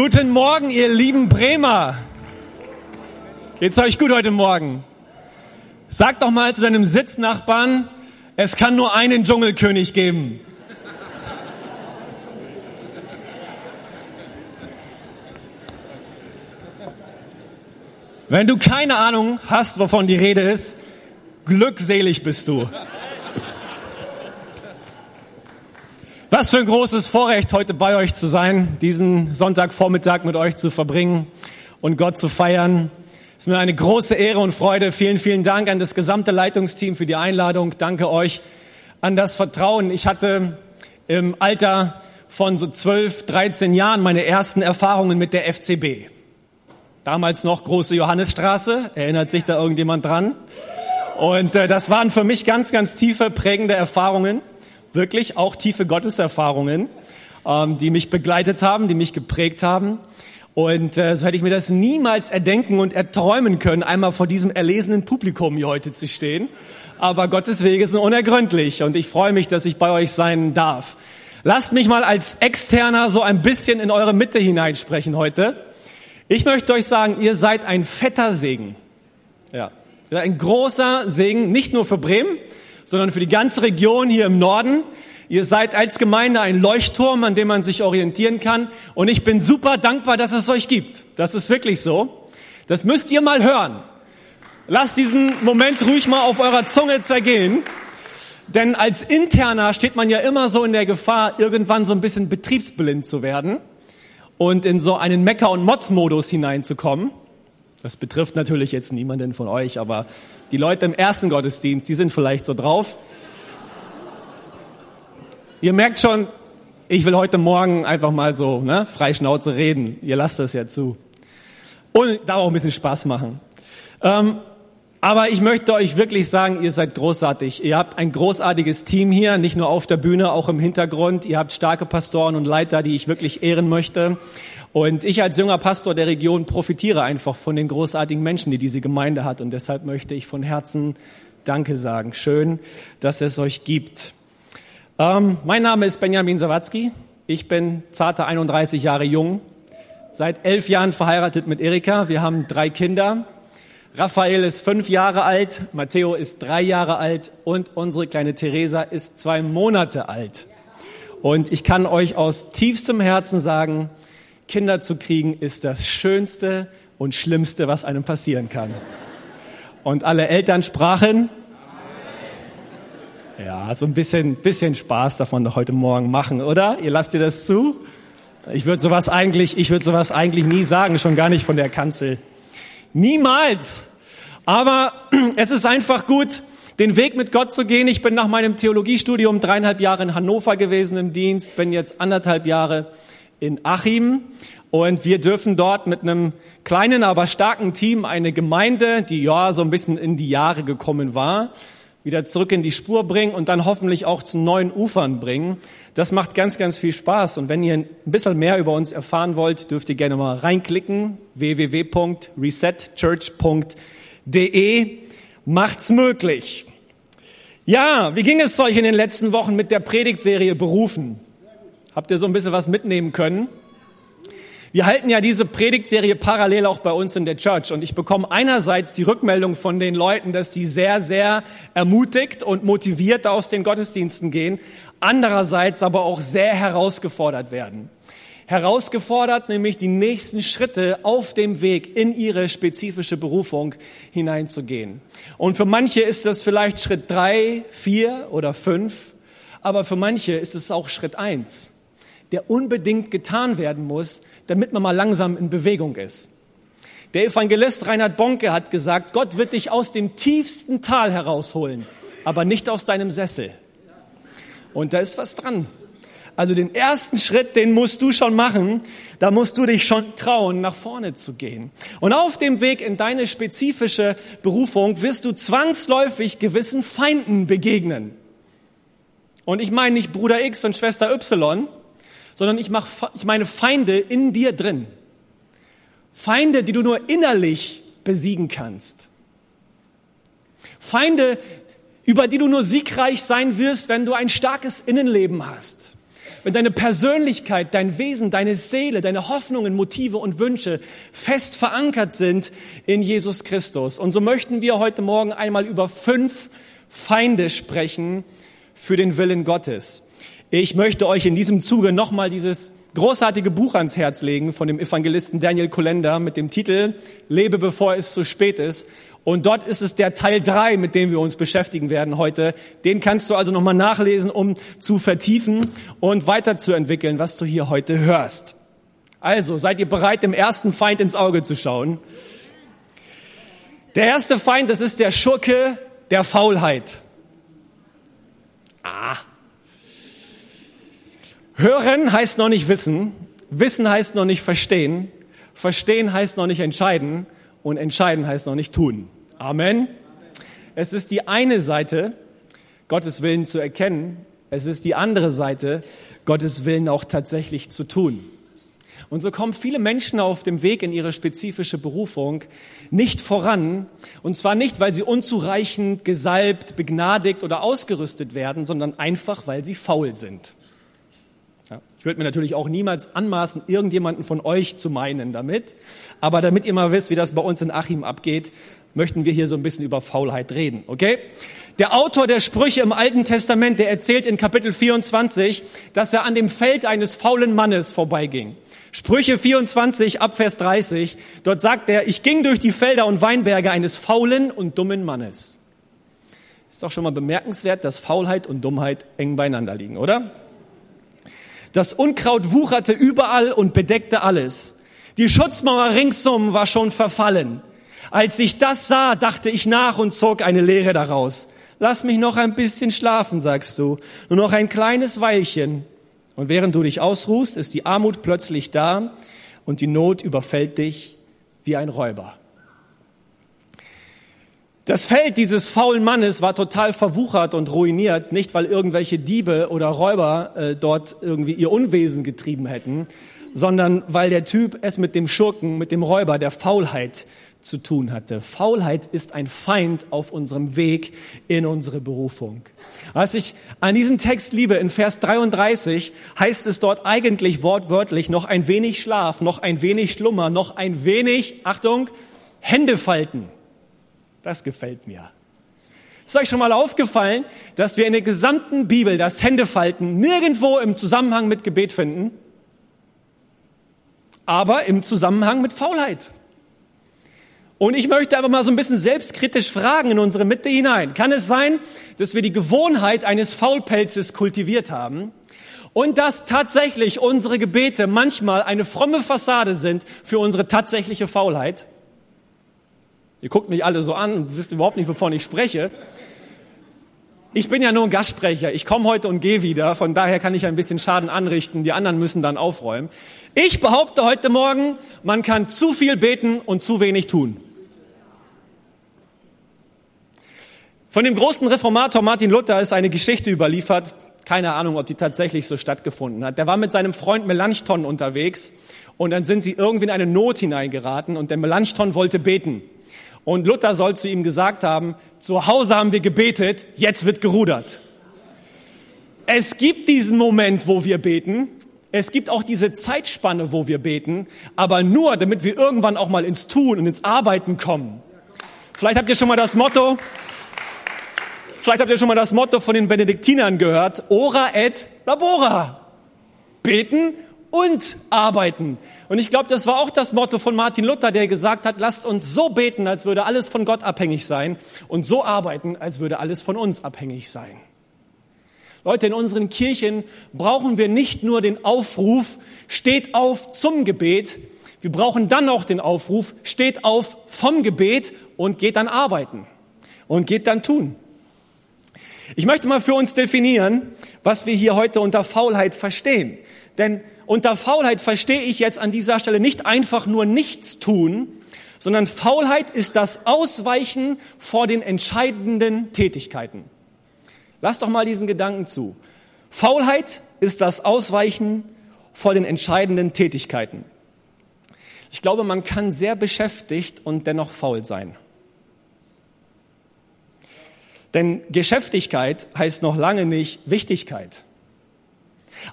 Guten Morgen, ihr lieben Bremer. Geht's euch gut heute Morgen? Sag doch mal zu deinem Sitznachbarn, es kann nur einen Dschungelkönig geben. Wenn du keine Ahnung hast, wovon die Rede ist, glückselig bist du. Was für ein großes Vorrecht, heute bei euch zu sein, diesen Sonntagvormittag mit euch zu verbringen und Gott zu feiern. Es ist mir eine große Ehre und Freude. Vielen, vielen Dank an das gesamte Leitungsteam für die Einladung. Danke euch an das Vertrauen. Ich hatte im Alter von so 12, 13 Jahren meine ersten Erfahrungen mit der FCB. Damals noch große Johannesstraße. Erinnert sich da irgendjemand dran? Und äh, das waren für mich ganz, ganz tiefe, prägende Erfahrungen wirklich auch tiefe Gotteserfahrungen, ähm, die mich begleitet haben, die mich geprägt haben. Und äh, so hätte ich mir das niemals erdenken und erträumen können, einmal vor diesem erlesenen Publikum hier heute zu stehen. Aber Gottes Wege sind unergründlich und ich freue mich, dass ich bei euch sein darf. Lasst mich mal als Externer so ein bisschen in eure Mitte hineinsprechen heute. Ich möchte euch sagen, ihr seid ein fetter Segen. Ja, ein großer Segen, nicht nur für Bremen, sondern für die ganze Region hier im Norden. Ihr seid als Gemeinde ein Leuchtturm, an dem man sich orientieren kann. Und ich bin super dankbar, dass es euch gibt. Das ist wirklich so. Das müsst ihr mal hören. Lasst diesen Moment ruhig mal auf eurer Zunge zergehen. Denn als Interner steht man ja immer so in der Gefahr, irgendwann so ein bisschen betriebsblind zu werden und in so einen Mecker- und Mods-Modus hineinzukommen. Das betrifft natürlich jetzt niemanden von euch, aber die Leute im ersten Gottesdienst, die sind vielleicht so drauf. Ihr merkt schon, ich will heute Morgen einfach mal so ne, frei Schnauze reden. Ihr lasst das ja zu. Und da auch ein bisschen Spaß machen. Ähm, aber ich möchte euch wirklich sagen, ihr seid großartig. Ihr habt ein großartiges Team hier, nicht nur auf der Bühne, auch im Hintergrund. Ihr habt starke Pastoren und Leiter, die ich wirklich ehren möchte. Und ich als junger Pastor der Region profitiere einfach von den großartigen Menschen, die diese Gemeinde hat. Und deshalb möchte ich von Herzen Danke sagen. Schön, dass es euch gibt. Ähm, mein Name ist Benjamin Sawatzki. Ich bin zarte 31 Jahre jung, seit elf Jahren verheiratet mit Erika. Wir haben drei Kinder. Raphael ist fünf Jahre alt, Matteo ist drei Jahre alt und unsere kleine Theresa ist zwei Monate alt. Und ich kann euch aus tiefstem Herzen sagen, Kinder zu kriegen ist das Schönste und Schlimmste, was einem passieren kann. Und alle Eltern sprachen, ja, so ein bisschen, bisschen Spaß davon noch heute Morgen machen, oder? Ihr lasst ihr das zu? Ich würde sowas eigentlich, ich würde sowas eigentlich nie sagen, schon gar nicht von der Kanzel. Niemals. Aber es ist einfach gut, den Weg mit Gott zu gehen. Ich bin nach meinem Theologiestudium dreieinhalb Jahre in Hannover gewesen im Dienst, bin jetzt anderthalb Jahre in Achim und wir dürfen dort mit einem kleinen, aber starken Team eine Gemeinde, die ja so ein bisschen in die Jahre gekommen war, wieder zurück in die Spur bringen und dann hoffentlich auch zu neuen Ufern bringen. Das macht ganz, ganz viel Spaß. Und wenn ihr ein bisschen mehr über uns erfahren wollt, dürft ihr gerne mal reinklicken. www.resetchurch.de macht's möglich. Ja, wie ging es euch in den letzten Wochen mit der Predigtserie Berufen? Habt ihr so ein bisschen was mitnehmen können? Wir halten ja diese Predigtserie parallel auch bei uns in der Church und ich bekomme einerseits die Rückmeldung von den Leuten, dass sie sehr, sehr ermutigt und motiviert aus den Gottesdiensten gehen, andererseits aber auch sehr herausgefordert werden. Herausgefordert, nämlich die nächsten Schritte auf dem Weg in ihre spezifische Berufung hineinzugehen. Und für manche ist das vielleicht Schritt drei, vier oder fünf, aber für manche ist es auch Schritt eins der unbedingt getan werden muss, damit man mal langsam in Bewegung ist. Der Evangelist Reinhard Bonke hat gesagt, Gott wird dich aus dem tiefsten Tal herausholen, aber nicht aus deinem Sessel. Und da ist was dran. Also den ersten Schritt, den musst du schon machen. Da musst du dich schon trauen, nach vorne zu gehen. Und auf dem Weg in deine spezifische Berufung wirst du zwangsläufig gewissen Feinden begegnen. Und ich meine nicht Bruder X und Schwester Y, sondern ich, mach, ich meine Feinde in dir drin. Feinde, die du nur innerlich besiegen kannst. Feinde, über die du nur siegreich sein wirst, wenn du ein starkes Innenleben hast. wenn deine Persönlichkeit, dein Wesen, deine Seele, deine Hoffnungen, Motive und Wünsche fest verankert sind in Jesus Christus. Und so möchten wir heute Morgen einmal über fünf Feinde sprechen für den Willen Gottes. Ich möchte euch in diesem Zuge nochmal dieses großartige Buch ans Herz legen von dem Evangelisten Daniel Kolender mit dem Titel Lebe bevor es zu spät ist. Und dort ist es der Teil drei, mit dem wir uns beschäftigen werden heute. Den kannst du also nochmal nachlesen, um zu vertiefen und weiterzuentwickeln, was du hier heute hörst. Also, seid ihr bereit, dem ersten Feind ins Auge zu schauen? Der erste Feind, das ist der Schurke der Faulheit. Ah. Hören heißt noch nicht wissen, wissen heißt noch nicht verstehen, verstehen heißt noch nicht entscheiden und entscheiden heißt noch nicht tun. Amen. Es ist die eine Seite, Gottes Willen zu erkennen, es ist die andere Seite, Gottes Willen auch tatsächlich zu tun. Und so kommen viele Menschen auf dem Weg in ihre spezifische Berufung nicht voran. Und zwar nicht, weil sie unzureichend gesalbt, begnadigt oder ausgerüstet werden, sondern einfach, weil sie faul sind. Ich würde mir natürlich auch niemals anmaßen, irgendjemanden von euch zu meinen damit. Aber damit ihr mal wisst, wie das bei uns in Achim abgeht, möchten wir hier so ein bisschen über Faulheit reden, okay? Der Autor der Sprüche im Alten Testament, der erzählt in Kapitel 24, dass er an dem Feld eines faulen Mannes vorbeiging. Sprüche 24 ab Vers 30, dort sagt er, ich ging durch die Felder und Weinberge eines faulen und dummen Mannes. Ist doch schon mal bemerkenswert, dass Faulheit und Dummheit eng beieinander liegen, oder? Das Unkraut wucherte überall und bedeckte alles. Die Schutzmauer ringsum war schon verfallen. Als ich das sah, dachte ich nach und zog eine Lehre daraus. Lass mich noch ein bisschen schlafen, sagst du, nur noch ein kleines Weilchen. Und während du dich ausruhst, ist die Armut plötzlich da und die Not überfällt dich wie ein Räuber. Das Feld dieses faulen Mannes war total verwuchert und ruiniert, nicht weil irgendwelche Diebe oder Räuber äh, dort irgendwie ihr Unwesen getrieben hätten, sondern weil der Typ es mit dem Schurken, mit dem Räuber der Faulheit zu tun hatte. Faulheit ist ein Feind auf unserem Weg in unsere Berufung. Was ich an diesem Text liebe, in Vers 33 heißt es dort eigentlich wortwörtlich noch ein wenig Schlaf, noch ein wenig Schlummer, noch ein wenig, Achtung, Hände falten. Das gefällt mir. Ist euch schon mal aufgefallen, dass wir in der gesamten Bibel das Händefalten nirgendwo im Zusammenhang mit Gebet finden, aber im Zusammenhang mit Faulheit? Und ich möchte aber mal so ein bisschen selbstkritisch fragen in unsere Mitte hinein. Kann es sein, dass wir die Gewohnheit eines Faulpelzes kultiviert haben und dass tatsächlich unsere Gebete manchmal eine fromme Fassade sind für unsere tatsächliche Faulheit? Ihr guckt mich alle so an und wisst überhaupt nicht, wovon ich spreche. Ich bin ja nur ein Gastsprecher. Ich komme heute und gehe wieder. Von daher kann ich ein bisschen Schaden anrichten. Die anderen müssen dann aufräumen. Ich behaupte heute Morgen, man kann zu viel beten und zu wenig tun. Von dem großen Reformator Martin Luther ist eine Geschichte überliefert. Keine Ahnung, ob die tatsächlich so stattgefunden hat. Der war mit seinem Freund Melanchthon unterwegs und dann sind sie irgendwie in eine Not hineingeraten und der Melanchthon wollte beten. Und Luther soll zu ihm gesagt haben, zu Hause haben wir gebetet, jetzt wird gerudert. Es gibt diesen Moment, wo wir beten. Es gibt auch diese Zeitspanne, wo wir beten, aber nur, damit wir irgendwann auch mal ins Tun und ins Arbeiten kommen. Vielleicht habt ihr schon mal das Motto, Vielleicht habt ihr schon mal das Motto von den Benediktinern gehört, ora et labora. Beten und arbeiten. Und ich glaube, das war auch das Motto von Martin Luther, der gesagt hat, lasst uns so beten, als würde alles von Gott abhängig sein und so arbeiten, als würde alles von uns abhängig sein. Leute, in unseren Kirchen brauchen wir nicht nur den Aufruf, steht auf zum Gebet, wir brauchen dann auch den Aufruf, steht auf vom Gebet und geht dann arbeiten und geht dann tun. Ich möchte mal für uns definieren, was wir hier heute unter Faulheit verstehen. Denn unter Faulheit verstehe ich jetzt an dieser Stelle nicht einfach nur nichts tun, sondern Faulheit ist das Ausweichen vor den entscheidenden Tätigkeiten. Lass doch mal diesen Gedanken zu. Faulheit ist das Ausweichen vor den entscheidenden Tätigkeiten. Ich glaube, man kann sehr beschäftigt und dennoch faul sein. Denn Geschäftigkeit heißt noch lange nicht Wichtigkeit.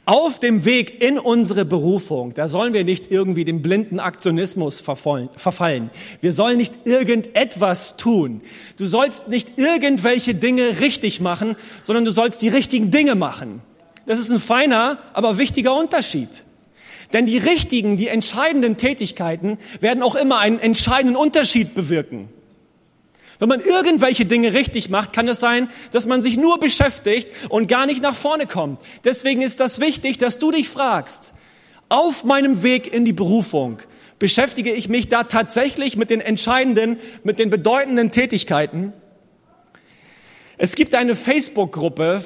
Auf dem Weg in unsere Berufung, da sollen wir nicht irgendwie dem blinden Aktionismus verfallen. Wir sollen nicht irgendetwas tun. Du sollst nicht irgendwelche Dinge richtig machen, sondern du sollst die richtigen Dinge machen. Das ist ein feiner, aber wichtiger Unterschied. Denn die richtigen, die entscheidenden Tätigkeiten werden auch immer einen entscheidenden Unterschied bewirken. Wenn man irgendwelche Dinge richtig macht, kann es sein, dass man sich nur beschäftigt und gar nicht nach vorne kommt. Deswegen ist das wichtig, dass du dich fragst, auf meinem Weg in die Berufung, beschäftige ich mich da tatsächlich mit den entscheidenden, mit den bedeutenden Tätigkeiten? Es gibt eine Facebook-Gruppe,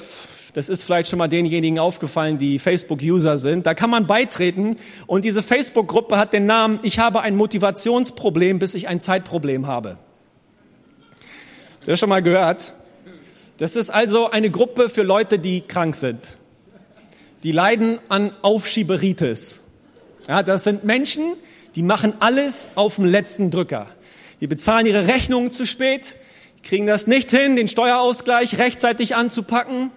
das ist vielleicht schon mal denjenigen aufgefallen, die Facebook-User sind. Da kann man beitreten und diese Facebook-Gruppe hat den Namen Ich habe ein Motivationsproblem, bis ich ein Zeitproblem habe. Das schon mal gehört? Das ist also eine Gruppe für Leute, die krank sind. Die leiden an Aufschieberitis. Ja, das sind Menschen, die machen alles auf dem letzten Drücker. Die bezahlen ihre Rechnungen zu spät, kriegen das nicht hin, den Steuerausgleich rechtzeitig anzupacken.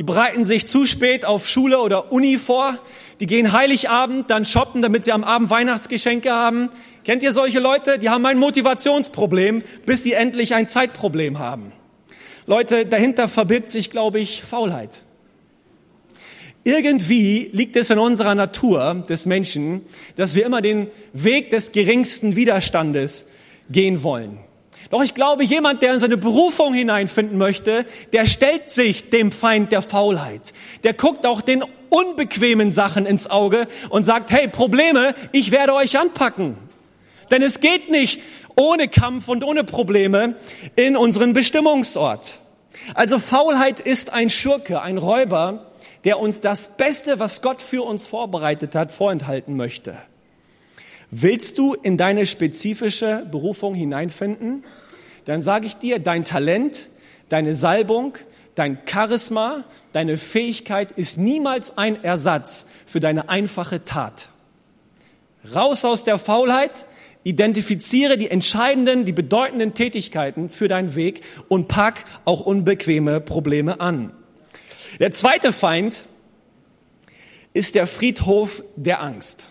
Die bereiten sich zu spät auf Schule oder Uni vor. Die gehen Heiligabend dann shoppen, damit sie am Abend Weihnachtsgeschenke haben. Kennt ihr solche Leute? Die haben ein Motivationsproblem, bis sie endlich ein Zeitproblem haben. Leute, dahinter verbirgt sich, glaube ich, Faulheit. Irgendwie liegt es in unserer Natur des Menschen, dass wir immer den Weg des geringsten Widerstandes gehen wollen. Doch ich glaube, jemand, der in seine Berufung hineinfinden möchte, der stellt sich dem Feind der Faulheit. Der guckt auch den unbequemen Sachen ins Auge und sagt, hey, Probleme, ich werde euch anpacken. Denn es geht nicht ohne Kampf und ohne Probleme in unseren Bestimmungsort. Also Faulheit ist ein Schurke, ein Räuber, der uns das Beste, was Gott für uns vorbereitet hat, vorenthalten möchte. Willst du in deine spezifische Berufung hineinfinden? Dann sage ich dir, dein Talent, deine Salbung, dein Charisma, deine Fähigkeit ist niemals ein Ersatz für deine einfache Tat. Raus aus der Faulheit, Identifiziere die entscheidenden, die bedeutenden Tätigkeiten für deinen Weg und pack auch unbequeme Probleme an. Der zweite Feind ist der Friedhof der Angst.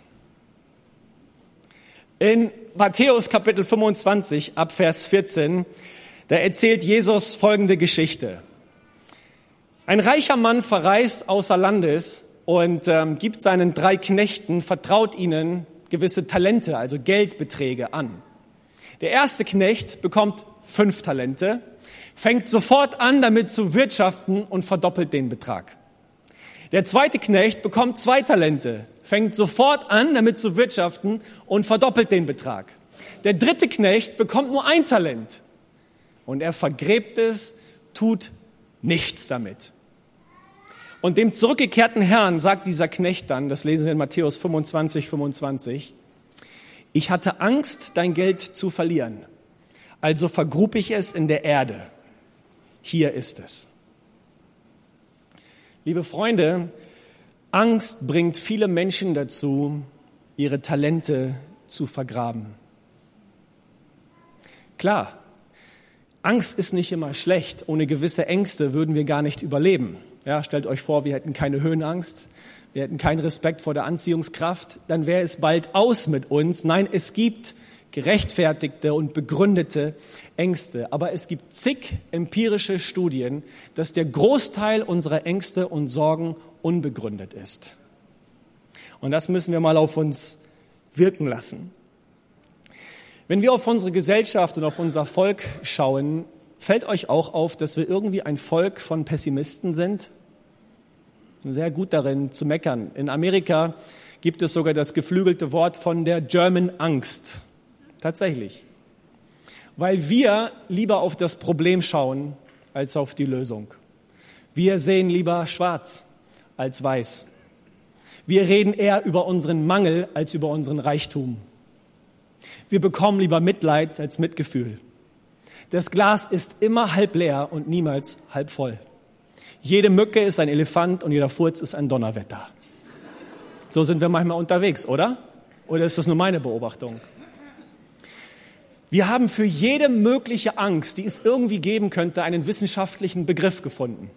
In Matthäus Kapitel 25 ab Vers 14, da erzählt Jesus folgende Geschichte. Ein reicher Mann verreist außer Landes und ähm, gibt seinen drei Knechten, vertraut ihnen gewisse Talente, also Geldbeträge an. Der erste Knecht bekommt fünf Talente, fängt sofort an, damit zu wirtschaften und verdoppelt den Betrag. Der zweite Knecht bekommt zwei Talente, fängt sofort an, damit zu wirtschaften und verdoppelt den Betrag. Der dritte Knecht bekommt nur ein Talent und er vergräbt es, tut nichts damit. Und dem zurückgekehrten Herrn sagt dieser Knecht dann, das lesen wir in Matthäus 25, 25, ich hatte Angst, dein Geld zu verlieren, also vergrub ich es in der Erde. Hier ist es. Liebe Freunde, Angst bringt viele Menschen dazu, ihre Talente zu vergraben. Klar, Angst ist nicht immer schlecht. Ohne gewisse Ängste würden wir gar nicht überleben. Ja, stellt euch vor, wir hätten keine Höhenangst, wir hätten keinen Respekt vor der Anziehungskraft, dann wäre es bald aus mit uns. Nein, es gibt gerechtfertigte und begründete Ängste. Aber es gibt zig empirische Studien, dass der Großteil unserer Ängste und Sorgen unbegründet ist. Und das müssen wir mal auf uns wirken lassen. Wenn wir auf unsere Gesellschaft und auf unser Volk schauen, Fällt euch auch auf, dass wir irgendwie ein Volk von Pessimisten sind? Sehr gut darin zu meckern. In Amerika gibt es sogar das geflügelte Wort von der German Angst. Tatsächlich. Weil wir lieber auf das Problem schauen als auf die Lösung. Wir sehen lieber schwarz als weiß. Wir reden eher über unseren Mangel als über unseren Reichtum. Wir bekommen lieber Mitleid als Mitgefühl. Das Glas ist immer halb leer und niemals halb voll. Jede Mücke ist ein Elefant und jeder Furz ist ein Donnerwetter. So sind wir manchmal unterwegs, oder? Oder ist das nur meine Beobachtung? Wir haben für jede mögliche Angst, die es irgendwie geben könnte, einen wissenschaftlichen Begriff gefunden.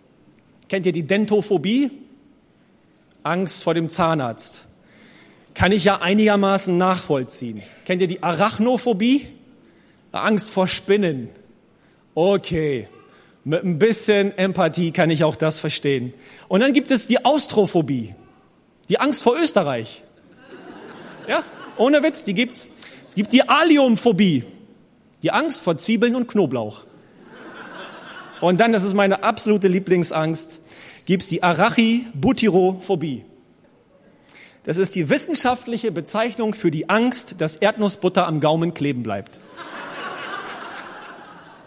Kennt ihr die Dentophobie? Angst vor dem Zahnarzt, kann ich ja einigermaßen nachvollziehen. Kennt ihr die Arachnophobie? Angst vor Spinnen. Okay, mit ein bisschen Empathie kann ich auch das verstehen. Und dann gibt es die Austrophobie, die Angst vor Österreich. Ja, ohne Witz, die gibt's. Es gibt die Aliumphobie, die Angst vor Zwiebeln und Knoblauch. Und dann, das ist meine absolute Lieblingsangst, gibt's die Arachibutyrophobie. Das ist die wissenschaftliche Bezeichnung für die Angst, dass Erdnussbutter am Gaumen kleben bleibt.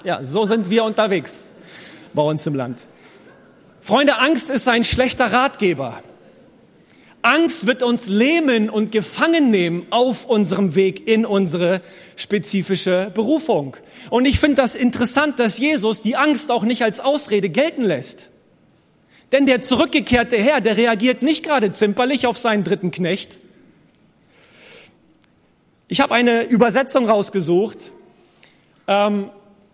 Ja, so sind wir unterwegs bei uns im Land. Freunde, Angst ist ein schlechter Ratgeber. Angst wird uns lähmen und gefangen nehmen auf unserem Weg in unsere spezifische Berufung. Und ich finde das interessant, dass Jesus die Angst auch nicht als Ausrede gelten lässt. Denn der zurückgekehrte Herr, der reagiert nicht gerade zimperlich auf seinen dritten Knecht. Ich habe eine Übersetzung rausgesucht, ähm,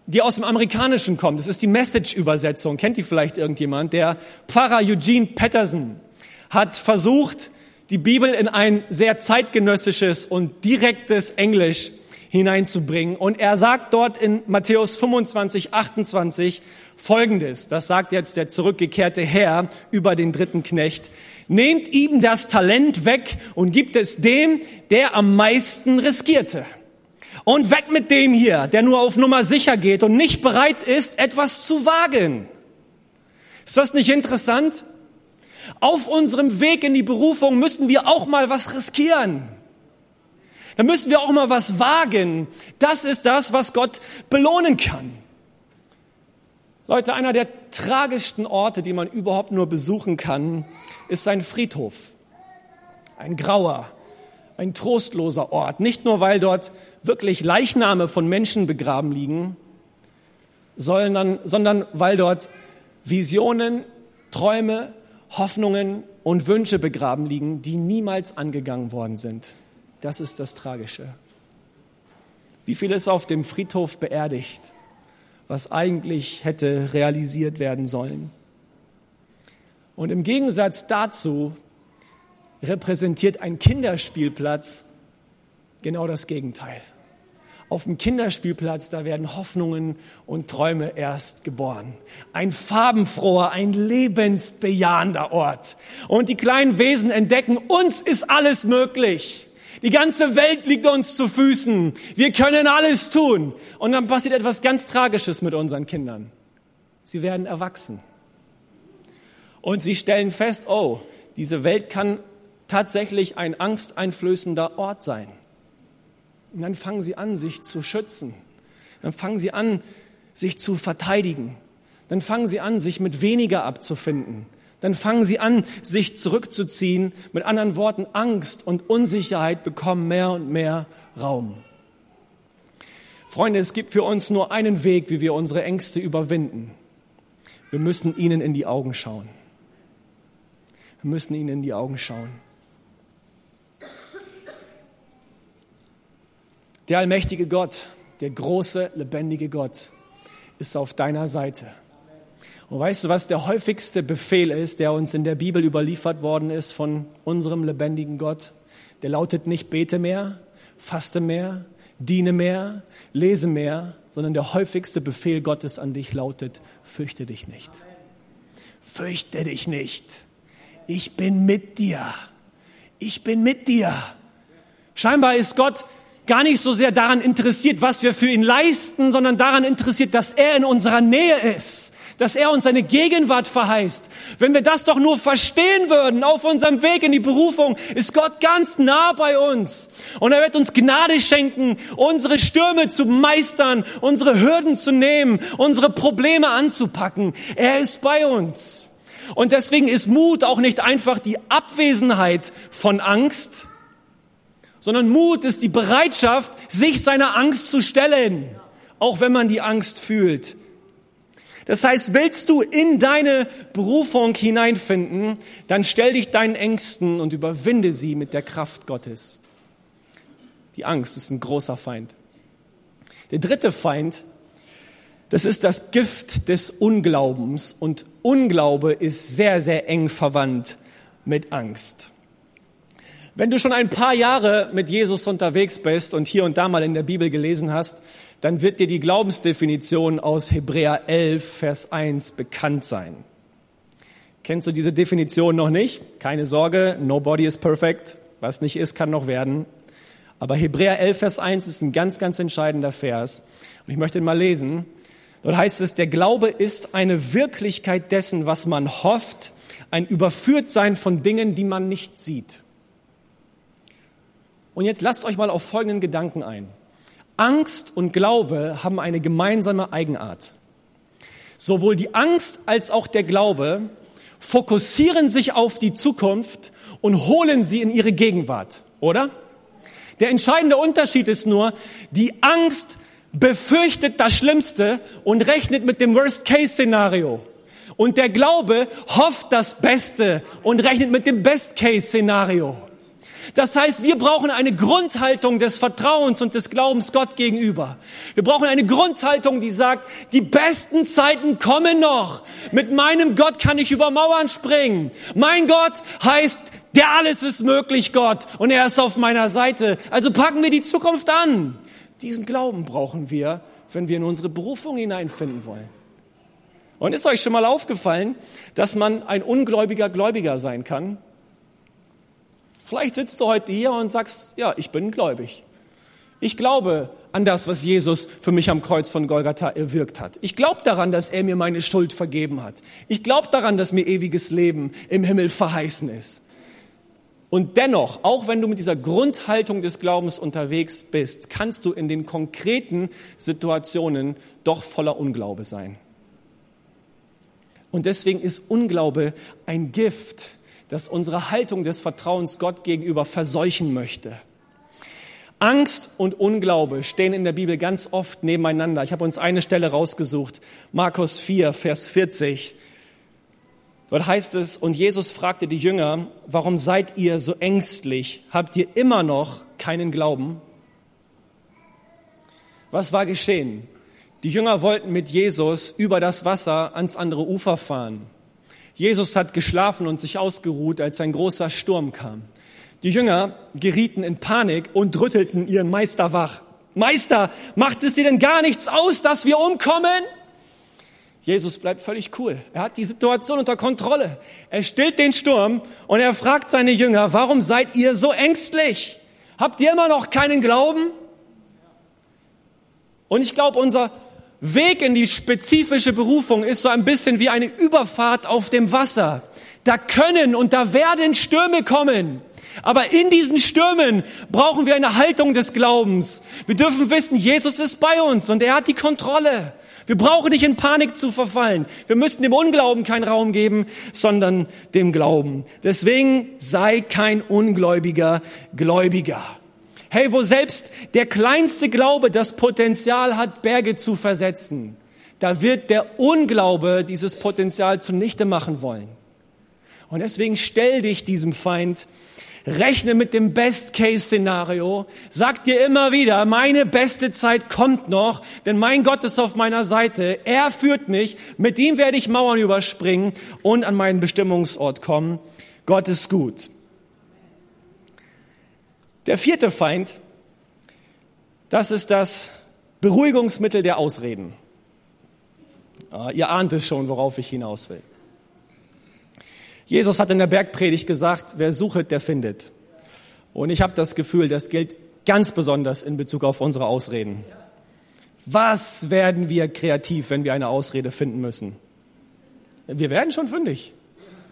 die aus dem Amerikanischen kommt. Das ist die Message-Übersetzung. Kennt die vielleicht irgendjemand? Der Pfarrer Eugene Patterson hat versucht, die Bibel in ein sehr zeitgenössisches und direktes Englisch hineinzubringen. Und er sagt dort in Matthäus 25, 28 Folgendes. Das sagt jetzt der zurückgekehrte Herr über den dritten Knecht. Nehmt ihm das Talent weg und gibt es dem, der am meisten riskierte. Und weg mit dem hier, der nur auf Nummer sicher geht und nicht bereit ist, etwas zu wagen. Ist das nicht interessant? Auf unserem Weg in die Berufung müssen wir auch mal was riskieren. Da müssen wir auch mal was wagen. Das ist das, was Gott belohnen kann. Leute, einer der tragischsten Orte, die man überhaupt nur besuchen kann, ist ein Friedhof. Ein grauer, ein trostloser Ort. Nicht nur, weil dort wirklich Leichname von Menschen begraben liegen, sondern, sondern weil dort Visionen, Träume, Hoffnungen und Wünsche begraben liegen, die niemals angegangen worden sind. Das ist das Tragische. Wie viel ist auf dem Friedhof beerdigt, was eigentlich hätte realisiert werden sollen? Und im Gegensatz dazu repräsentiert ein Kinderspielplatz genau das Gegenteil. Auf dem Kinderspielplatz, da werden Hoffnungen und Träume erst geboren. Ein farbenfroher, ein lebensbejahender Ort. Und die kleinen Wesen entdecken, uns ist alles möglich. Die ganze Welt liegt uns zu Füßen. Wir können alles tun. Und dann passiert etwas ganz Tragisches mit unseren Kindern. Sie werden erwachsen. Und sie stellen fest, oh, diese Welt kann tatsächlich ein angsteinflößender Ort sein. Und dann fangen sie an, sich zu schützen. Dann fangen sie an, sich zu verteidigen. Dann fangen sie an, sich mit weniger abzufinden dann fangen sie an, sich zurückzuziehen. Mit anderen Worten, Angst und Unsicherheit bekommen mehr und mehr Raum. Freunde, es gibt für uns nur einen Weg, wie wir unsere Ängste überwinden. Wir müssen ihnen in die Augen schauen. Wir müssen ihnen in die Augen schauen. Der allmächtige Gott, der große, lebendige Gott ist auf deiner Seite. Und weißt du, was der häufigste Befehl ist, der uns in der Bibel überliefert worden ist von unserem lebendigen Gott? Der lautet nicht bete mehr, faste mehr, diene mehr, lese mehr, sondern der häufigste Befehl Gottes an dich lautet, fürchte dich nicht. Fürchte dich nicht. Ich bin mit dir. Ich bin mit dir. Scheinbar ist Gott gar nicht so sehr daran interessiert, was wir für ihn leisten, sondern daran interessiert, dass er in unserer Nähe ist, dass er uns seine Gegenwart verheißt. Wenn wir das doch nur verstehen würden auf unserem Weg in die Berufung, ist Gott ganz nah bei uns. Und er wird uns Gnade schenken, unsere Stürme zu meistern, unsere Hürden zu nehmen, unsere Probleme anzupacken. Er ist bei uns. Und deswegen ist Mut auch nicht einfach die Abwesenheit von Angst, sondern Mut ist die Bereitschaft, sich seiner Angst zu stellen, auch wenn man die Angst fühlt. Das heißt, willst du in deine Berufung hineinfinden, dann stell dich deinen Ängsten und überwinde sie mit der Kraft Gottes. Die Angst ist ein großer Feind. Der dritte Feind, das ist das Gift des Unglaubens und Unglaube ist sehr, sehr eng verwandt mit Angst. Wenn du schon ein paar Jahre mit Jesus unterwegs bist und hier und da mal in der Bibel gelesen hast, dann wird dir die Glaubensdefinition aus Hebräer 11, Vers 1 bekannt sein. Kennst du diese Definition noch nicht? Keine Sorge, nobody is perfect. Was nicht ist, kann noch werden. Aber Hebräer 11, Vers 1 ist ein ganz, ganz entscheidender Vers. Und ich möchte ihn mal lesen. Dort heißt es, der Glaube ist eine Wirklichkeit dessen, was man hofft, ein Überführtsein von Dingen, die man nicht sieht. Und jetzt lasst euch mal auf folgenden Gedanken ein. Angst und Glaube haben eine gemeinsame Eigenart. Sowohl die Angst als auch der Glaube fokussieren sich auf die Zukunft und holen sie in ihre Gegenwart, oder? Der entscheidende Unterschied ist nur, die Angst befürchtet das Schlimmste und rechnet mit dem Worst-Case-Szenario. Und der Glaube hofft das Beste und rechnet mit dem Best-Case-Szenario. Das heißt, wir brauchen eine Grundhaltung des Vertrauens und des Glaubens Gott gegenüber. Wir brauchen eine Grundhaltung, die sagt, die besten Zeiten kommen noch. Mit meinem Gott kann ich über Mauern springen. Mein Gott heißt, der alles ist möglich, Gott, und er ist auf meiner Seite. Also packen wir die Zukunft an. Diesen Glauben brauchen wir, wenn wir in unsere Berufung hineinfinden wollen. Und ist euch schon mal aufgefallen, dass man ein ungläubiger Gläubiger sein kann? Vielleicht sitzt du heute hier und sagst, ja, ich bin gläubig. Ich glaube an das, was Jesus für mich am Kreuz von Golgatha erwirkt hat. Ich glaube daran, dass er mir meine Schuld vergeben hat. Ich glaube daran, dass mir ewiges Leben im Himmel verheißen ist. Und dennoch, auch wenn du mit dieser Grundhaltung des Glaubens unterwegs bist, kannst du in den konkreten Situationen doch voller Unglaube sein. Und deswegen ist Unglaube ein Gift, das unsere Haltung des Vertrauens Gott gegenüber verseuchen möchte. Angst und Unglaube stehen in der Bibel ganz oft nebeneinander. Ich habe uns eine Stelle rausgesucht, Markus 4, Vers 40. Dort heißt es, und Jesus fragte die Jünger, warum seid ihr so ängstlich? Habt ihr immer noch keinen Glauben? Was war geschehen? Die Jünger wollten mit Jesus über das Wasser ans andere Ufer fahren. Jesus hat geschlafen und sich ausgeruht, als ein großer Sturm kam. Die Jünger gerieten in Panik und rüttelten ihren Meister wach. Meister, macht es dir denn gar nichts aus, dass wir umkommen? Jesus bleibt völlig cool. Er hat die Situation unter Kontrolle. Er stillt den Sturm und er fragt seine Jünger, warum seid ihr so ängstlich? Habt ihr immer noch keinen Glauben? Und ich glaube, unser Weg in die spezifische Berufung ist so ein bisschen wie eine Überfahrt auf dem Wasser. Da können und da werden Stürme kommen. Aber in diesen Stürmen brauchen wir eine Haltung des Glaubens. Wir dürfen wissen, Jesus ist bei uns und er hat die Kontrolle. Wir brauchen nicht in Panik zu verfallen. Wir müssen dem Unglauben keinen Raum geben, sondern dem Glauben. Deswegen sei kein ungläubiger Gläubiger. Hey, wo selbst der kleinste Glaube das Potenzial hat, Berge zu versetzen, da wird der Unglaube dieses Potenzial zunichte machen wollen. Und deswegen stell dich diesem Feind, rechne mit dem Best-Case-Szenario, sag dir immer wieder, meine beste Zeit kommt noch, denn mein Gott ist auf meiner Seite, er führt mich, mit ihm werde ich Mauern überspringen und an meinen Bestimmungsort kommen. Gott ist gut. Der vierte Feind, das ist das Beruhigungsmittel der Ausreden. Ah, ihr ahnt es schon, worauf ich hinaus will. Jesus hat in der Bergpredigt gesagt, wer sucht, der findet. Und ich habe das Gefühl, das gilt ganz besonders in Bezug auf unsere Ausreden. Was werden wir kreativ, wenn wir eine Ausrede finden müssen? Wir werden schon fündig.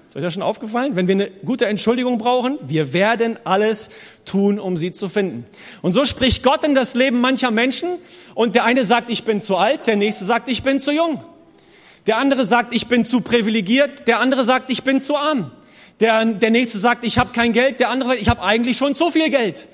Ist euch das schon aufgefallen? Wenn wir eine gute Entschuldigung brauchen, wir werden alles tun, um sie zu finden. Und so spricht Gott in das Leben mancher Menschen und der eine sagt, ich bin zu alt, der nächste sagt, ich bin zu jung. Der andere sagt, ich bin zu privilegiert, der andere sagt, ich bin zu arm. Der, der nächste sagt, ich habe kein Geld, der andere sagt, ich habe eigentlich schon zu viel Geld.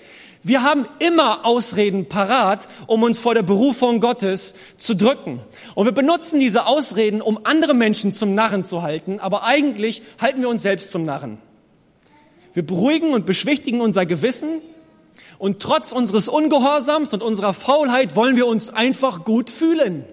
Wir haben immer Ausreden parat, um uns vor der Berufung Gottes zu drücken. Und wir benutzen diese Ausreden, um andere Menschen zum Narren zu halten, aber eigentlich halten wir uns selbst zum Narren. Wir beruhigen und beschwichtigen unser Gewissen und trotz unseres Ungehorsams und unserer Faulheit wollen wir uns einfach gut fühlen.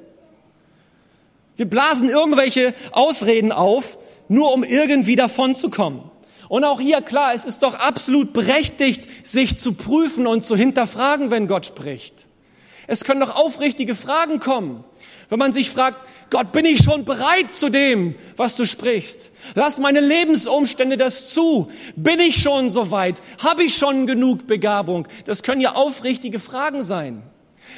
Wir blasen irgendwelche Ausreden auf, nur um irgendwie davon zu kommen. Und auch hier, klar, es ist doch absolut berechtigt, sich zu prüfen und zu hinterfragen, wenn Gott spricht. Es können doch aufrichtige Fragen kommen. Wenn man sich fragt, Gott, bin ich schon bereit zu dem, was du sprichst? Lass meine Lebensumstände das zu? Bin ich schon soweit? Habe ich schon genug Begabung? Das können ja aufrichtige Fragen sein.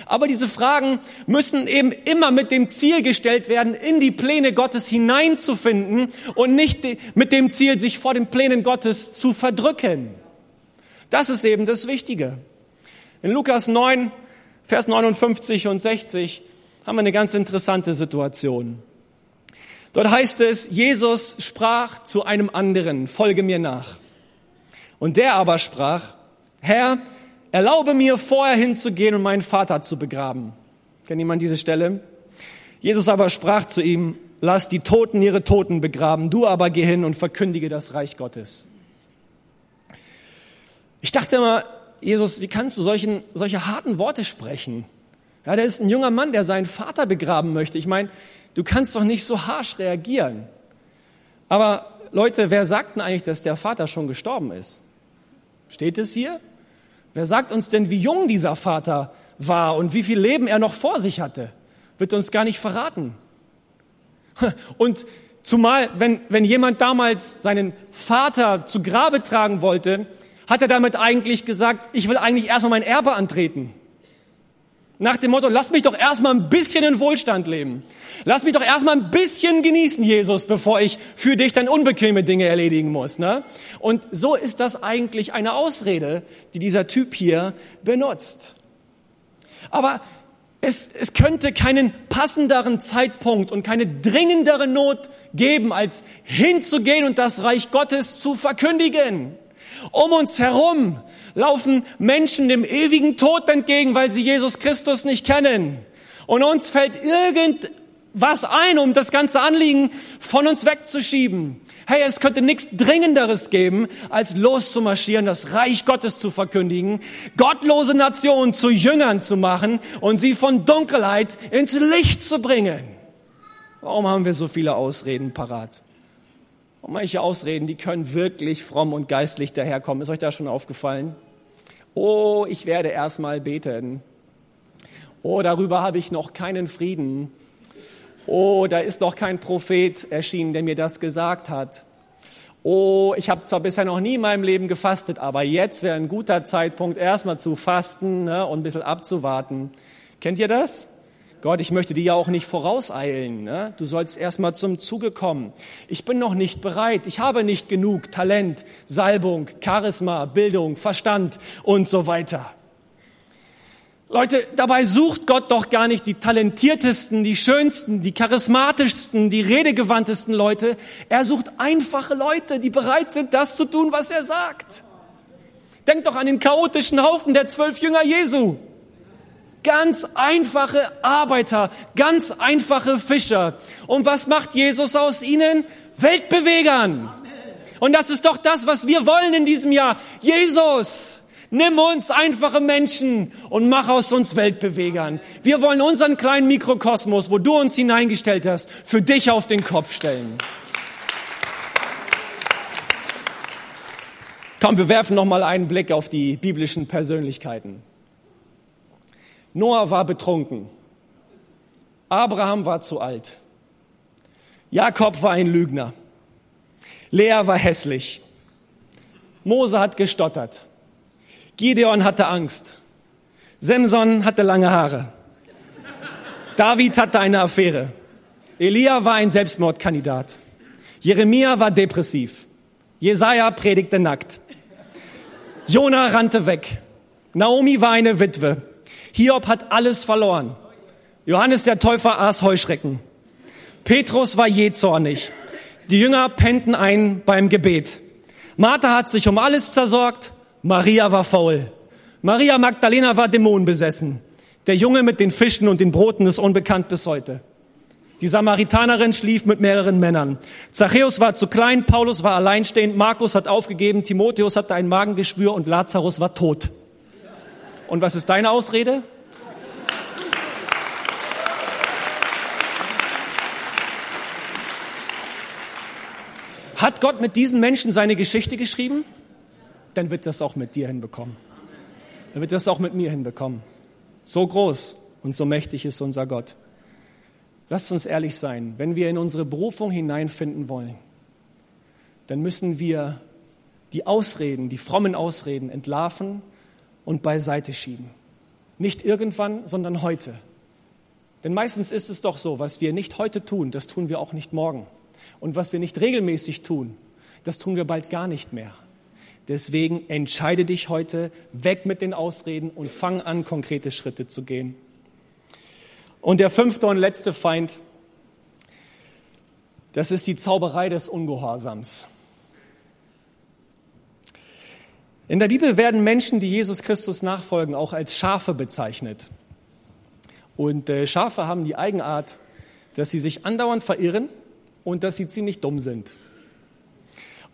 Aber diese Fragen müssen eben immer mit dem Ziel gestellt werden, in die Pläne Gottes hineinzufinden und nicht mit dem Ziel, sich vor den Plänen Gottes zu verdrücken. Das ist eben das Wichtige. In Lukas 9, Vers 59 und 60 haben wir eine ganz interessante Situation. Dort heißt es, Jesus sprach zu einem anderen, folge mir nach. Und der aber sprach, Herr, erlaube mir vorher hinzugehen und meinen Vater zu begraben. Kennt jemand diese Stelle? Jesus aber sprach zu ihm, lass die Toten ihre Toten begraben, du aber geh hin und verkündige das Reich Gottes. Ich dachte immer, Jesus, wie kannst du solchen, solche harten Worte sprechen? Ja, der ist ein junger Mann, der seinen Vater begraben möchte. Ich meine, du kannst doch nicht so harsh reagieren. Aber Leute, wer sagt denn eigentlich, dass der Vater schon gestorben ist? Steht es hier? Wer sagt uns denn, wie jung dieser Vater war und wie viel Leben er noch vor sich hatte? Wird uns gar nicht verraten. Und zumal, wenn, wenn jemand damals seinen Vater zu Grabe tragen wollte, hat er damit eigentlich gesagt, ich will eigentlich erstmal mein Erbe antreten. Nach dem Motto, lass mich doch erstmal ein bisschen in Wohlstand leben. Lass mich doch erstmal ein bisschen genießen, Jesus, bevor ich für dich dann unbequeme Dinge erledigen muss. Ne? Und so ist das eigentlich eine Ausrede, die dieser Typ hier benutzt. Aber es, es könnte keinen passenderen Zeitpunkt und keine dringendere Not geben, als hinzugehen und das Reich Gottes zu verkündigen. Um uns herum laufen Menschen dem ewigen Tod entgegen, weil sie Jesus Christus nicht kennen. Und uns fällt irgendwas ein, um das ganze Anliegen von uns wegzuschieben. Hey, es könnte nichts Dringenderes geben, als loszumarschieren, das Reich Gottes zu verkündigen, gottlose Nationen zu Jüngern zu machen und sie von Dunkelheit ins Licht zu bringen. Warum haben wir so viele Ausreden parat? Und manche Ausreden, die können wirklich fromm und geistlich daherkommen. Ist euch da schon aufgefallen? Oh, ich werde erstmal beten. Oh, darüber habe ich noch keinen Frieden. Oh, da ist noch kein Prophet erschienen, der mir das gesagt hat. Oh, ich habe zwar bisher noch nie in meinem Leben gefastet, aber jetzt wäre ein guter Zeitpunkt, erstmal zu fasten ne, und ein bisschen abzuwarten. Kennt ihr das? Gott, ich möchte dir ja auch nicht vorauseilen. Ne? Du sollst erstmal zum Zuge kommen. Ich bin noch nicht bereit. Ich habe nicht genug Talent, Salbung, Charisma, Bildung, Verstand und so weiter. Leute, dabei sucht Gott doch gar nicht die talentiertesten, die schönsten, die charismatischsten, die redegewandtesten Leute. Er sucht einfache Leute, die bereit sind, das zu tun, was er sagt. Denkt doch an den chaotischen Haufen der zwölf Jünger Jesu. Ganz einfache Arbeiter, ganz einfache Fischer. Und was macht Jesus aus ihnen? Weltbewegern. Und das ist doch das, was wir wollen in diesem Jahr. Jesus, nimm uns einfache Menschen und mach aus uns Weltbewegern. Wir wollen unseren kleinen Mikrokosmos, wo du uns hineingestellt hast, für dich auf den Kopf stellen. Komm, wir werfen noch mal einen Blick auf die biblischen Persönlichkeiten. Noah war betrunken. Abraham war zu alt. Jakob war ein Lügner. Lea war hässlich. Mose hat gestottert. Gideon hatte Angst. Semson hatte lange Haare. David hatte eine Affäre. Elia war ein Selbstmordkandidat. Jeremia war depressiv. Jesaja predigte nackt. Jona rannte weg. Naomi war eine Witwe. Hiob hat alles verloren. Johannes der Täufer aß Heuschrecken. Petrus war jähzornig. Die Jünger pennten ein beim Gebet. Martha hat sich um alles zersorgt. Maria war faul. Maria Magdalena war dämonenbesessen. Der Junge mit den Fischen und den Broten ist unbekannt bis heute. Die Samaritanerin schlief mit mehreren Männern. Zachäus war zu klein, Paulus war alleinstehend, Markus hat aufgegeben, Timotheus hatte ein Magengeschwür und Lazarus war tot. Und was ist deine Ausrede? Hat Gott mit diesen Menschen seine Geschichte geschrieben? Dann wird das auch mit dir hinbekommen. Dann wird das auch mit mir hinbekommen. So groß und so mächtig ist unser Gott. Lasst uns ehrlich sein, wenn wir in unsere Berufung hineinfinden wollen, dann müssen wir die Ausreden, die frommen Ausreden entlarven und beiseite schieben. Nicht irgendwann, sondern heute. Denn meistens ist es doch so, was wir nicht heute tun, das tun wir auch nicht morgen. Und was wir nicht regelmäßig tun, das tun wir bald gar nicht mehr. Deswegen entscheide dich heute, weg mit den Ausreden und fang an, konkrete Schritte zu gehen. Und der fünfte und letzte Feind, das ist die Zauberei des Ungehorsams. In der Bibel werden Menschen, die Jesus Christus nachfolgen, auch als Schafe bezeichnet. Und äh, Schafe haben die Eigenart, dass sie sich andauernd verirren und dass sie ziemlich dumm sind.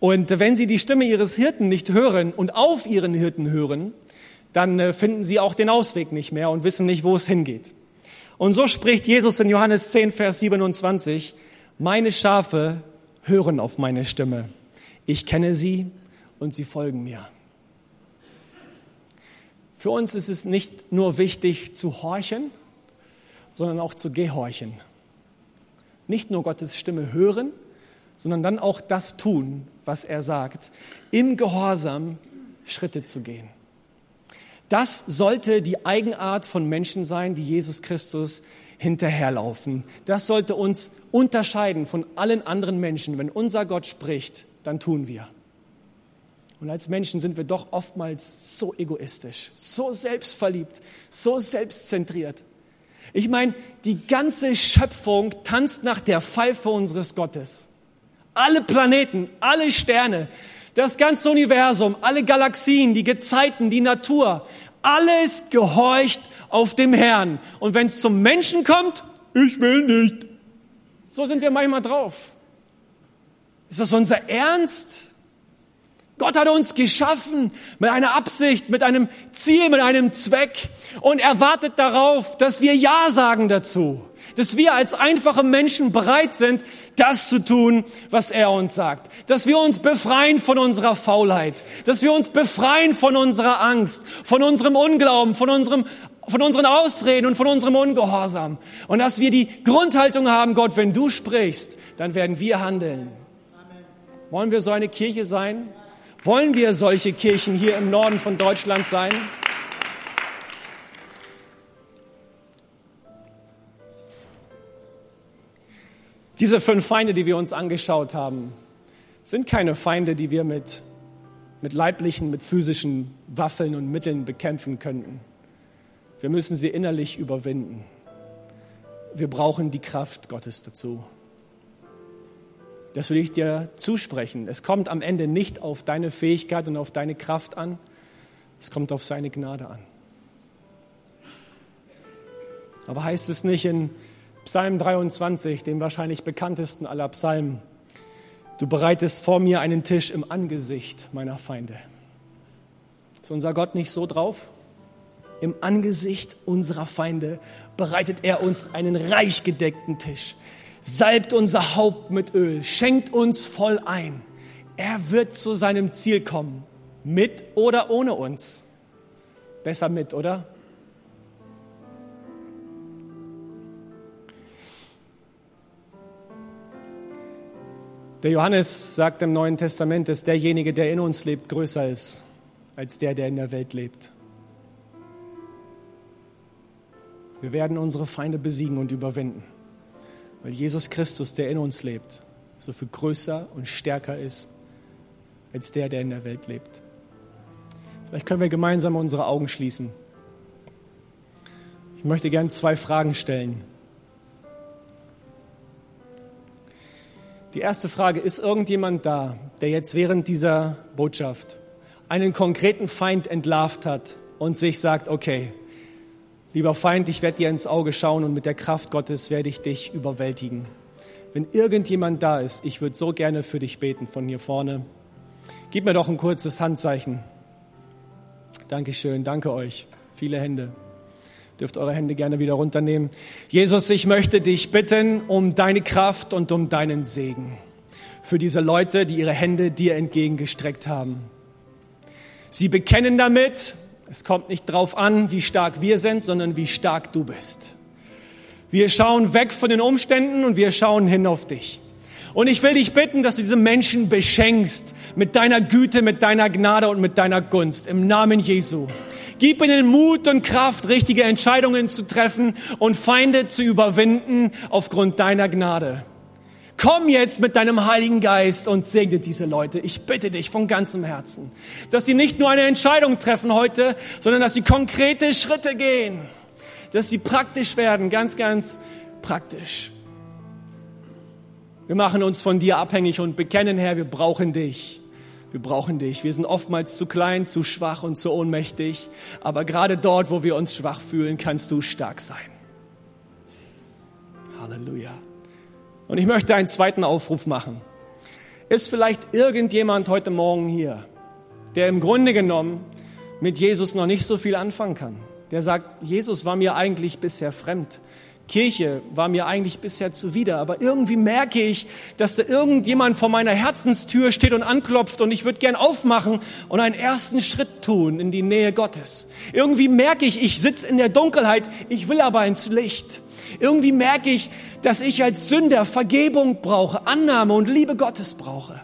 Und wenn sie die Stimme ihres Hirten nicht hören und auf ihren Hirten hören, dann äh, finden sie auch den Ausweg nicht mehr und wissen nicht, wo es hingeht. Und so spricht Jesus in Johannes 10, Vers 27, meine Schafe hören auf meine Stimme. Ich kenne sie und sie folgen mir. Für uns ist es nicht nur wichtig zu horchen, sondern auch zu gehorchen. Nicht nur Gottes Stimme hören, sondern dann auch das tun, was er sagt, im Gehorsam Schritte zu gehen. Das sollte die Eigenart von Menschen sein, die Jesus Christus hinterherlaufen. Das sollte uns unterscheiden von allen anderen Menschen. Wenn unser Gott spricht, dann tun wir. Und als Menschen sind wir doch oftmals so egoistisch, so selbstverliebt, so selbstzentriert. Ich meine, die ganze Schöpfung tanzt nach der Pfeife unseres Gottes. Alle Planeten, alle Sterne, das ganze Universum, alle Galaxien, die Gezeiten, die Natur, alles gehorcht auf dem Herrn. Und wenn es zum Menschen kommt, ich will nicht. So sind wir manchmal drauf. Ist das unser Ernst? Gott hat uns geschaffen mit einer Absicht, mit einem Ziel, mit einem Zweck und er wartet darauf, dass wir Ja sagen dazu dass wir als einfache Menschen bereit sind, das zu tun, was er uns sagt. Dass wir uns befreien von unserer Faulheit, dass wir uns befreien von unserer Angst, von unserem Unglauben, von unserem von unseren Ausreden und von unserem Ungehorsam. Und dass wir die Grundhaltung haben, Gott, wenn du sprichst, dann werden wir handeln. Wollen wir so eine Kirche sein? Wollen wir solche Kirchen hier im Norden von Deutschland sein? Diese fünf Feinde, die wir uns angeschaut haben, sind keine Feinde, die wir mit, mit leiblichen, mit physischen Waffeln und Mitteln bekämpfen könnten. Wir müssen sie innerlich überwinden. Wir brauchen die Kraft Gottes dazu. Das will ich dir zusprechen. Es kommt am Ende nicht auf deine Fähigkeit und auf deine Kraft an, es kommt auf seine Gnade an. Aber heißt es nicht in Psalm 23, dem wahrscheinlich bekanntesten aller Psalmen. Du bereitest vor mir einen Tisch im Angesicht meiner Feinde. Ist unser Gott nicht so drauf? Im Angesicht unserer Feinde bereitet er uns einen reich gedeckten Tisch, salbt unser Haupt mit Öl, schenkt uns voll ein. Er wird zu seinem Ziel kommen, mit oder ohne uns. Besser mit, oder? Der Johannes sagt im Neuen Testament, dass derjenige, der in uns lebt, größer ist als der, der in der Welt lebt. Wir werden unsere Feinde besiegen und überwinden, weil Jesus Christus, der in uns lebt, so viel größer und stärker ist als der, der in der Welt lebt. Vielleicht können wir gemeinsam unsere Augen schließen. Ich möchte gerne zwei Fragen stellen. Die erste Frage, ist irgendjemand da, der jetzt während dieser Botschaft einen konkreten Feind entlarvt hat und sich sagt, okay, lieber Feind, ich werde dir ins Auge schauen und mit der Kraft Gottes werde ich dich überwältigen. Wenn irgendjemand da ist, ich würde so gerne für dich beten von hier vorne. Gib mir doch ein kurzes Handzeichen. Dankeschön, danke euch. Viele Hände dürft eure Hände gerne wieder runternehmen. Jesus, ich möchte dich bitten um deine Kraft und um deinen Segen für diese Leute, die ihre Hände dir entgegengestreckt haben. Sie bekennen damit, es kommt nicht drauf an, wie stark wir sind, sondern wie stark du bist. Wir schauen weg von den Umständen und wir schauen hin auf dich. Und ich will dich bitten, dass du diese Menschen beschenkst mit deiner Güte, mit deiner Gnade und mit deiner Gunst im Namen Jesu. Gib ihnen Mut und Kraft, richtige Entscheidungen zu treffen und Feinde zu überwinden aufgrund deiner Gnade. Komm jetzt mit deinem Heiligen Geist und segne diese Leute. Ich bitte dich von ganzem Herzen, dass sie nicht nur eine Entscheidung treffen heute, sondern dass sie konkrete Schritte gehen, dass sie praktisch werden, ganz, ganz praktisch. Wir machen uns von dir abhängig und bekennen, Herr, wir brauchen dich. Wir brauchen dich. Wir sind oftmals zu klein, zu schwach und zu ohnmächtig. Aber gerade dort, wo wir uns schwach fühlen, kannst du stark sein. Halleluja. Und ich möchte einen zweiten Aufruf machen. Ist vielleicht irgendjemand heute Morgen hier, der im Grunde genommen mit Jesus noch nicht so viel anfangen kann? Der sagt, Jesus war mir eigentlich bisher fremd. Kirche war mir eigentlich bisher zuwider, aber irgendwie merke ich, dass da irgendjemand vor meiner Herzenstür steht und anklopft und ich würde gern aufmachen und einen ersten Schritt tun in die Nähe Gottes. Irgendwie merke ich, ich sitze in der Dunkelheit, ich will aber ins Licht. Irgendwie merke ich, dass ich als Sünder Vergebung brauche, Annahme und Liebe Gottes brauche.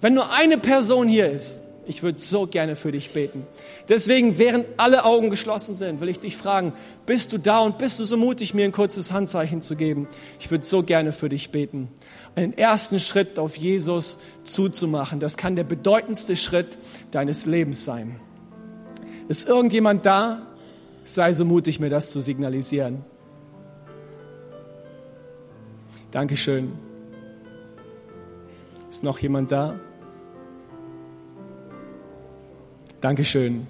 Wenn nur eine Person hier ist, ich würde so gerne für dich beten. Deswegen, während alle Augen geschlossen sind, will ich dich fragen, bist du da und bist du so mutig, mir ein kurzes Handzeichen zu geben? Ich würde so gerne für dich beten. Einen ersten Schritt auf Jesus zuzumachen, das kann der bedeutendste Schritt deines Lebens sein. Ist irgendjemand da? Sei so mutig, mir das zu signalisieren. Dankeschön. Ist noch jemand da? Dankeschön.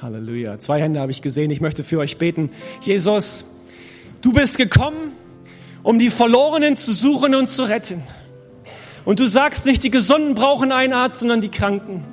Halleluja. Zwei Hände habe ich gesehen. Ich möchte für euch beten. Jesus, du bist gekommen, um die Verlorenen zu suchen und zu retten. Und du sagst nicht, die Gesunden brauchen einen Arzt, sondern die Kranken.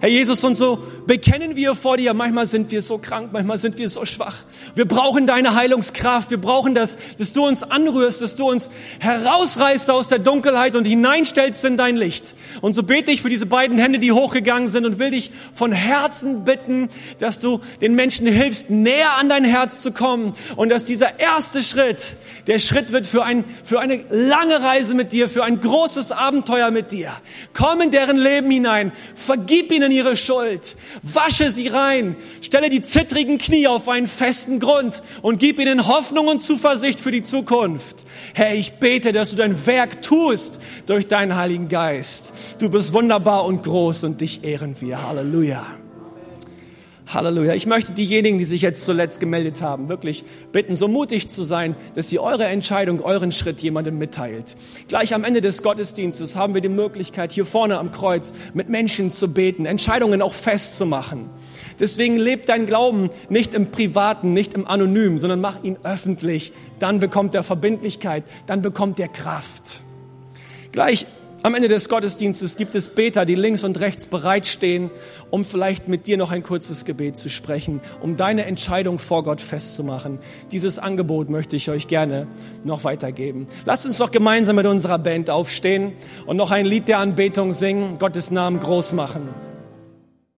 Herr Jesus, und so bekennen wir vor dir, manchmal sind wir so krank, manchmal sind wir so schwach. Wir brauchen deine Heilungskraft, wir brauchen das, dass du uns anrührst, dass du uns herausreißt aus der Dunkelheit und hineinstellst in dein Licht. Und so bete ich für diese beiden Hände, die hochgegangen sind und will dich von Herzen bitten, dass du den Menschen hilfst, näher an dein Herz zu kommen und dass dieser erste Schritt, der Schritt wird für, ein, für eine lange Reise mit dir, für ein großes Abenteuer mit dir. Komm in deren Leben hinein, vergib ihnen ihre Schuld, wasche sie rein, stelle die zittrigen Knie auf einen festen Grund und gib ihnen Hoffnung und Zuversicht für die Zukunft. Herr, ich bete, dass du dein Werk tust durch deinen Heiligen Geist. Du bist wunderbar und groß und dich ehren wir. Halleluja. Halleluja. Ich möchte diejenigen, die sich jetzt zuletzt gemeldet haben, wirklich bitten, so mutig zu sein, dass sie eure Entscheidung, euren Schritt jemandem mitteilt. Gleich am Ende des Gottesdienstes haben wir die Möglichkeit, hier vorne am Kreuz mit Menschen zu beten, Entscheidungen auch festzumachen. Deswegen lebt dein Glauben nicht im Privaten, nicht im Anonym, sondern mach ihn öffentlich. Dann bekommt er Verbindlichkeit, dann bekommt er Kraft. Gleich am Ende des Gottesdienstes gibt es Beter, die links und rechts bereitstehen, um vielleicht mit dir noch ein kurzes Gebet zu sprechen, um deine Entscheidung vor Gott festzumachen. Dieses Angebot möchte ich euch gerne noch weitergeben. Lasst uns doch gemeinsam mit unserer Band aufstehen und noch ein Lied der Anbetung singen, Gottes Namen groß machen.